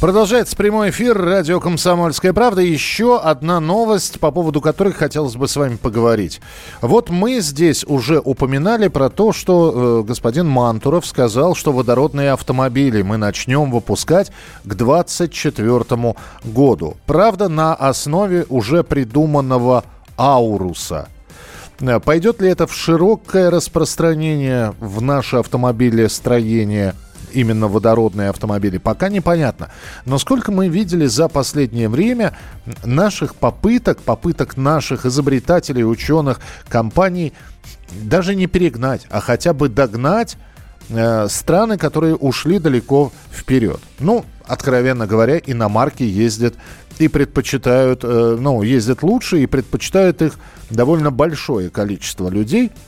Продолжается прямой эфир радио «Комсомольская правда». Еще одна новость, по поводу которой хотелось бы с вами поговорить. Вот мы здесь уже упоминали про то, что э, господин Мантуров сказал, что водородные автомобили мы начнем выпускать к 2024 году. Правда, на основе уже придуманного «Ауруса». Э, Пойдет ли это в широкое распространение в наше автомобилестроение – именно водородные автомобили, пока непонятно. Но сколько мы видели за последнее время наших попыток, попыток наших изобретателей, ученых, компаний даже не перегнать, а хотя бы догнать э, страны, которые ушли далеко вперед. Ну, откровенно говоря, иномарки ездят и предпочитают, э, ну, ездят лучше и предпочитают их довольно большое количество людей –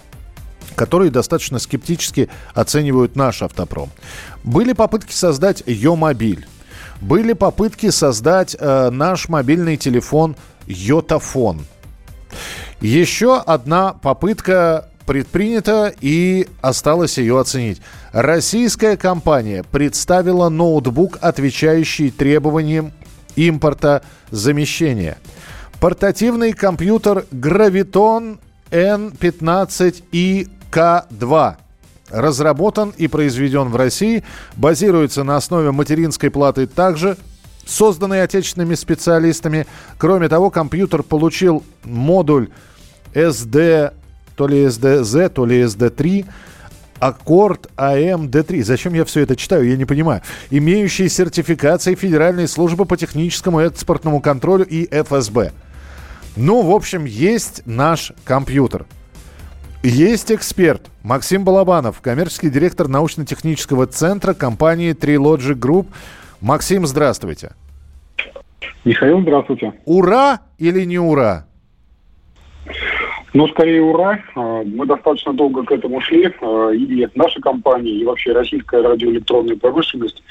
которые достаточно скептически оценивают наш автопром. Были попытки создать Йомобиль. Были попытки создать э, наш мобильный телефон Йотафон. Еще одна попытка предпринята и осталось ее оценить. Российская компания представила ноутбук, отвечающий требованиям импорта замещения. Портативный компьютер Graviton N15i к2 разработан и произведен в России, базируется на основе материнской платы также, созданной отечественными специалистами. Кроме того, компьютер получил модуль SD, то ли SDZ, то ли SD3, Аккорд АМД3. Зачем я все это читаю, я не понимаю. Имеющий сертификации Федеральной службы по техническому экспортному контролю и ФСБ. Ну, в общем, есть наш компьютер – есть эксперт Максим Балабанов, коммерческий директор научно-технического центра компании Trilogic Group. Максим, здравствуйте. Михаил, здравствуйте. Ура или не ура? Ну, скорее, ура. А, мы достаточно долго к этому шли. А, и наша компания, и вообще российская радиоэлектронная промышленность.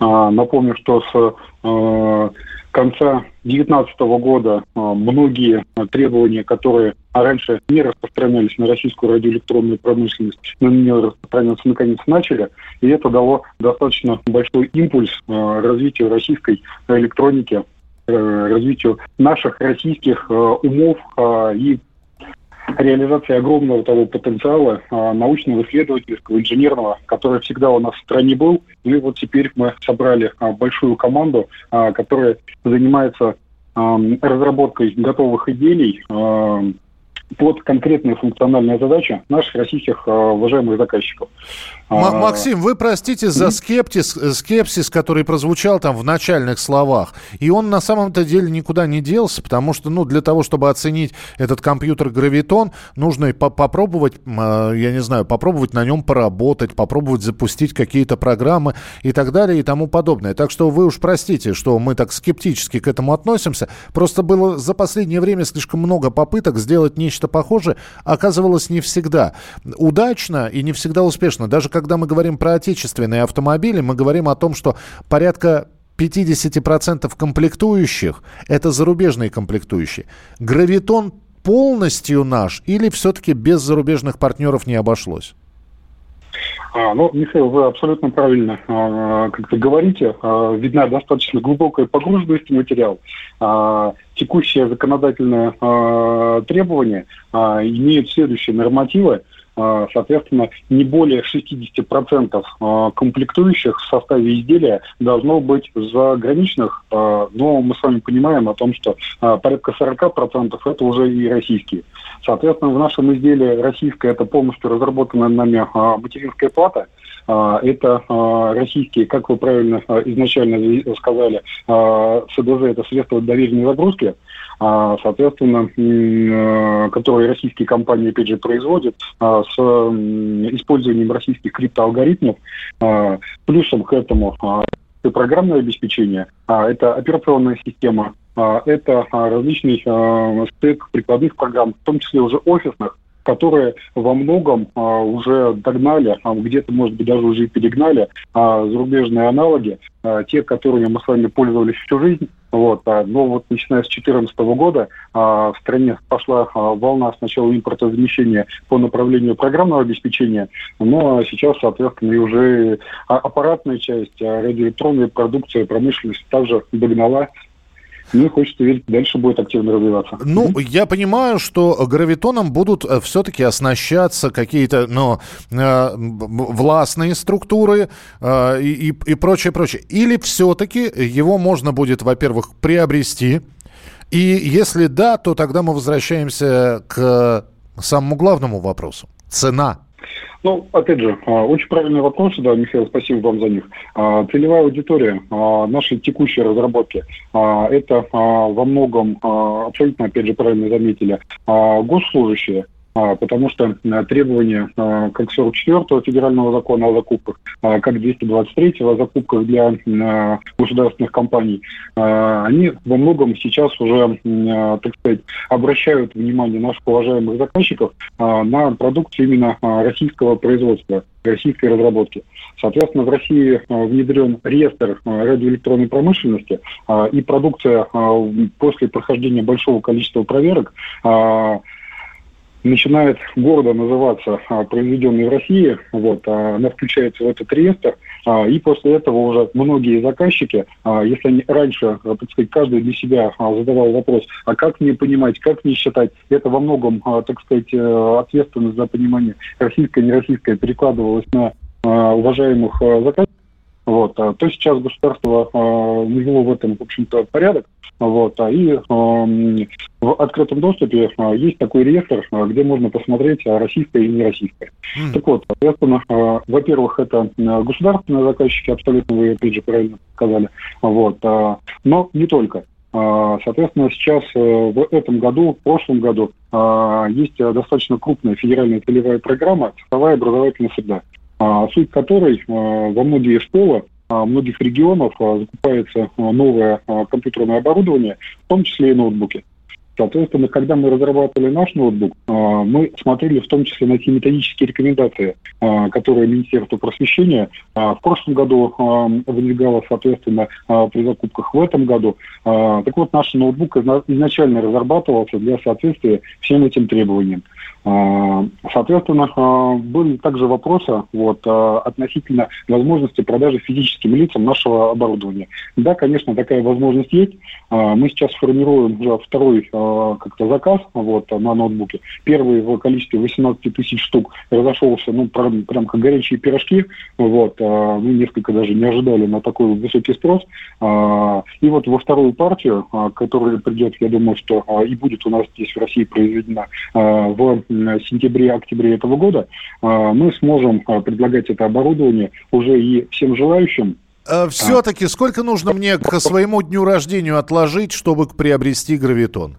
А, напомню, что с конца 2019 года многие требования, которые раньше не распространялись на российскую радиоэлектронную промышленность, на нее распространяться наконец начали, и это дало достаточно большой импульс развитию российской электроники, развитию наших российских умов и реализации огромного того потенциала а, научного, исследовательского, инженерного, который всегда у нас в стране был. И вот теперь мы собрали а, большую команду, а, которая занимается разработкой готовых идей, под конкретные функциональные задачи наших российских уважаемых заказчиков. М- Максим, вы простите за скептиз, скепсис, который прозвучал там в начальных словах. И он на самом-то деле никуда не делся, потому что, ну, для того, чтобы оценить этот компьютер Гравитон, нужно по попробовать, я не знаю, попробовать на нем поработать, попробовать запустить какие-то программы и так далее и тому подобное. Так что вы уж простите, что мы так скептически к этому относимся. Просто было за последнее время слишком много попыток сделать нечто похожее. Оказывалось, не всегда удачно и не всегда успешно. Даже когда мы говорим про отечественные автомобили, мы говорим о том, что порядка 50% комплектующих – это зарубежные комплектующие. Гравитон полностью наш или все-таки без зарубежных партнеров не обошлось? А, ну, Михаил, вы абсолютно правильно а, как-то говорите. А, видна достаточно глубокая погруженность в материал. А, требование а, имеет следующие нормативы – соответственно, не более 60% а, комплектующих в составе изделия должно быть заграничных, а, но мы с вами понимаем о том, что порядка 40% это уже и российские. Соответственно, в нашем изделии российское это полностью разработанная нами материнская плата, это российские, как вы правильно изначально сказали, СДЗ – это средства доверенной загрузки, а, соответственно, которые российские компании, опять же, производят а, с использованием российских криптоалгоритмов. А, плюсом к этому программное обеспечение, это операционная система, это различный стек прикладных программ, в том числе уже офисных, которые во многом а, уже догнали, а где-то, может быть, даже уже перегнали а, зарубежные аналоги, а, те, которыми мы с вами пользовались всю жизнь. Вот, а, но вот начиная с 2014 года а, в стране пошла а, волна сначала импортозамещения по направлению программного обеспечения, но а сейчас, соответственно, и уже а, аппаратная часть, а, радиоэлектронная продукция, промышленность также догнала ну, хочется верить, дальше будет активно развиваться. Ну, mm-hmm. я понимаю, что гравитоном будут э, все-таки оснащаться какие-то, ну, э, властные структуры э, и, и прочее, прочее. Или все-таки его можно будет, во-первых, приобрести, и если да, то тогда мы возвращаемся к самому главному вопросу. Цена. Ну, опять же, а, очень правильные вопросы, да, Михаил, спасибо вам за них. А, целевая аудитория а, нашей текущей разработки – это во многом, абсолютно, опять же, правильно заметили, госслужащие, потому что э, требования а, как 44-го федерального закона о закупках, а, как 223-го о закупках для государственных компаний, они во многом сейчас уже, так сказать, обращают внимание наших уважаемых заказчиков на продукцию именно российского производства российской разработки. Соответственно, в России внедрен реестр радиоэлектронной промышленности, и продукция после прохождения большого количества проверок начинает гордо называться а, произведенной в России, вот, а, она включается в этот реестр, а, и после этого уже многие заказчики, а, если они раньше, а, так сказать, каждый для себя а, задавал вопрос, а как мне понимать, как мне считать, это во многом, а, так сказать, э, ответственность за понимание российское, нероссийское перекладывалось на а, уважаемых а, заказчиков, вот, а, то сейчас государство навело в этом, в общем-то, порядок. Вот, а, и в открытом доступе есть такой реестр, где можно посмотреть российское и нероссийское. Mm. Так вот, соответственно, во-первых, это государственные заказчики, абсолютно вы, опять же, правильно сказали. Вот, но не только. Соответственно, сейчас э, в этом году, в прошлом году есть достаточно крупная федеральная целевая программа «Цифровая образовательная среда». А, суть которой а, во многие школы а, многих регионов закупается новое компьютерное оборудование, в том числе и ноутбуки. Соответственно, когда мы разрабатывали наш ноутбук, мы смотрели в том числе на те методические рекомендации, которые Министерство просвещения в прошлом году выдвигало, соответственно, при закупках в этом году. Так вот, наш ноутбук изначально разрабатывался для соответствия всем этим требованиям. А, соответственно, а, были также вопросы вот, а, относительно возможности продажи физическим лицам нашего оборудования. Да, конечно, такая возможность есть. Мы сейчас формируем уже второй как-то заказ вот, на ноутбуке. Первый в количестве 18 тысяч штук разошелся, ну, прям, прям как горячие пирожки. Вот, мы несколько даже не ожидали на такой высокий спрос. И вот во вторую партию, которая придет, я думаю, что и будет у нас здесь в России произведена в сентябре-октябре этого года, мы сможем предлагать это оборудование уже и всем желающим, все-таки сколько нужно мне к своему дню рождения отложить, чтобы приобрести гравитон?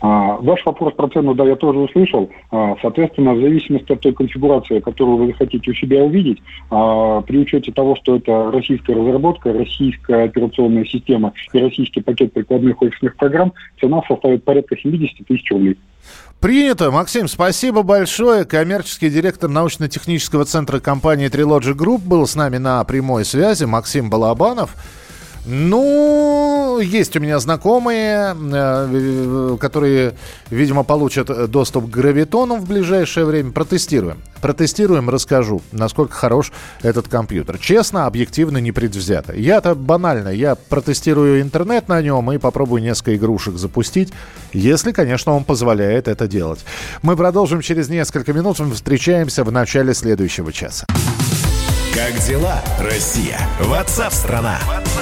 А, ваш вопрос про цену, да, я тоже услышал. А, соответственно, в зависимости от той конфигурации, которую вы захотите у себя увидеть, а, при учете того, что это российская разработка, российская операционная система и российский пакет прикладных офисных программ, цена составит порядка 70 тысяч рублей. Принято. Максим, спасибо большое. Коммерческий директор научно-технического центра компании Trilogy Group был с нами на прямой связи. Максим Балабанов. Ну, есть у меня знакомые, э, которые, видимо, получат доступ к гравитону в ближайшее время. Протестируем. Протестируем, расскажу, насколько хорош этот компьютер. Честно, объективно, непредвзято. Я-то банально, я протестирую интернет на нем и попробую несколько игрушек запустить, если, конечно, он позволяет это делать. Мы продолжим через несколько минут. Мы встречаемся в начале следующего часа. Как дела, Россия? Ватсап-страна!